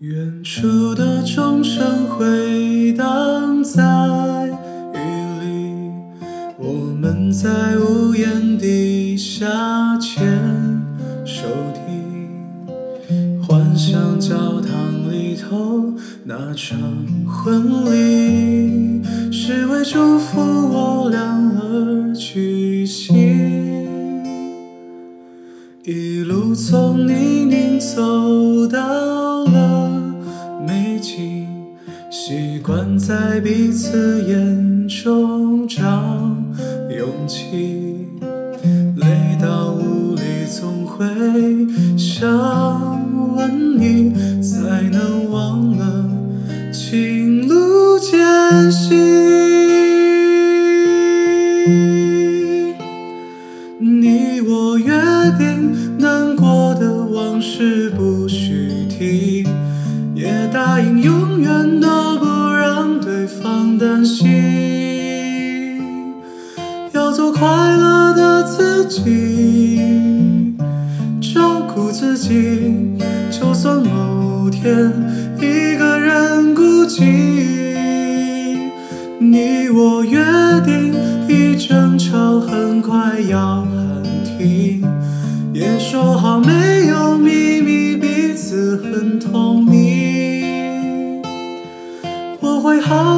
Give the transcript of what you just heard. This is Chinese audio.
远处的钟声回荡在雨里，我们在屋檐底下牵手听，幻想教堂里头那场婚礼是为祝福我俩而举行，一路从泥泞走习惯在彼此眼中找勇气。累到无力，总会想问你，才能忘了情路艰辛。你我约定，难过的往事不要做快乐的自己，照顾自己。就算某天一个人孤寂，你我约定，一争吵很快要喊停，也说好没有秘密，彼此很透明。我会好